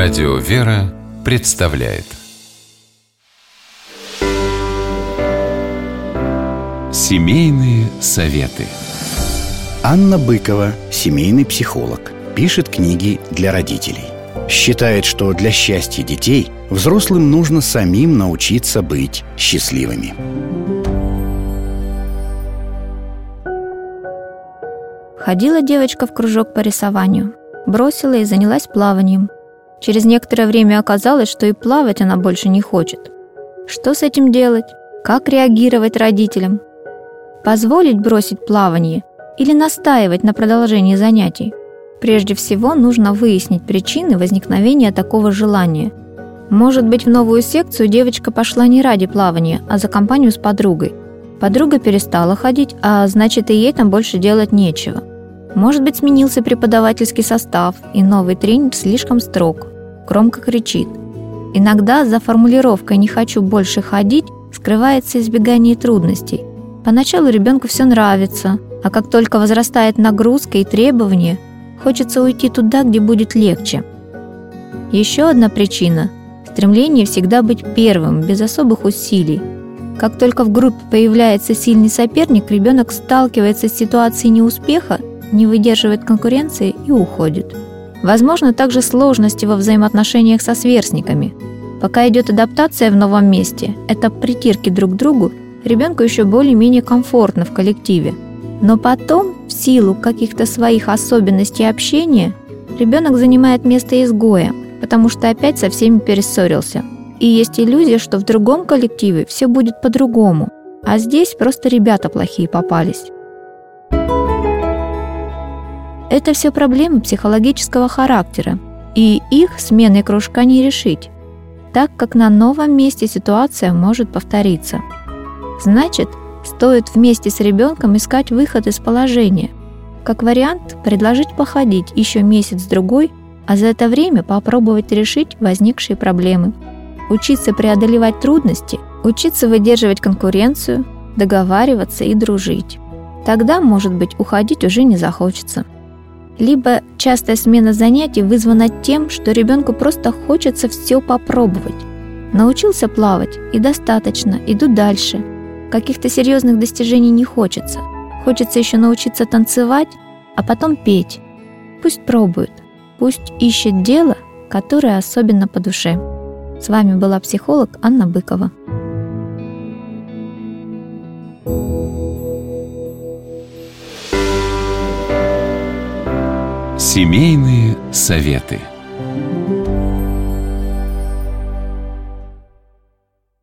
Радио «Вера» представляет Семейные советы Анна Быкова, семейный психолог, пишет книги для родителей. Считает, что для счастья детей взрослым нужно самим научиться быть счастливыми. Ходила девочка в кружок по рисованию. Бросила и занялась плаванием. Через некоторое время оказалось, что и плавать она больше не хочет. Что с этим делать? Как реагировать родителям? Позволить бросить плавание или настаивать на продолжении занятий? Прежде всего нужно выяснить причины возникновения такого желания. Может быть, в новую секцию девочка пошла не ради плавания, а за компанию с подругой. Подруга перестала ходить, а значит и ей там больше делать нечего. Может быть, сменился преподавательский состав, и новый тренер слишком строг, громко кричит. Иногда за формулировкой «не хочу больше ходить» скрывается избегание трудностей. Поначалу ребенку все нравится, а как только возрастает нагрузка и требования, хочется уйти туда, где будет легче. Еще одна причина – стремление всегда быть первым, без особых усилий. Как только в группе появляется сильный соперник, ребенок сталкивается с ситуацией неуспеха, не выдерживает конкуренции и уходит. Возможно также сложности во взаимоотношениях со сверстниками. Пока идет адаптация в новом месте, это притирки друг к другу, ребенку еще более-менее комфортно в коллективе. Но потом, в силу каких-то своих особенностей общения, ребенок занимает место изгоя, потому что опять со всеми перессорился. И есть иллюзия, что в другом коллективе все будет по-другому, а здесь просто ребята плохие попались. Это все проблемы психологического характера, и их сменой кружка не решить, так как на новом месте ситуация может повториться. Значит, стоит вместе с ребенком искать выход из положения. Как вариант, предложить походить еще месяц-другой, а за это время попробовать решить возникшие проблемы. Учиться преодолевать трудности, учиться выдерживать конкуренцию, договариваться и дружить. Тогда, может быть, уходить уже не захочется либо частая смена занятий вызвана тем, что ребенку просто хочется все попробовать. Научился плавать и достаточно, иду дальше. Каких-то серьезных достижений не хочется. Хочется еще научиться танцевать, а потом петь. Пусть пробует, пусть ищет дело, которое особенно по душе. С вами была психолог Анна Быкова. Семейные советы.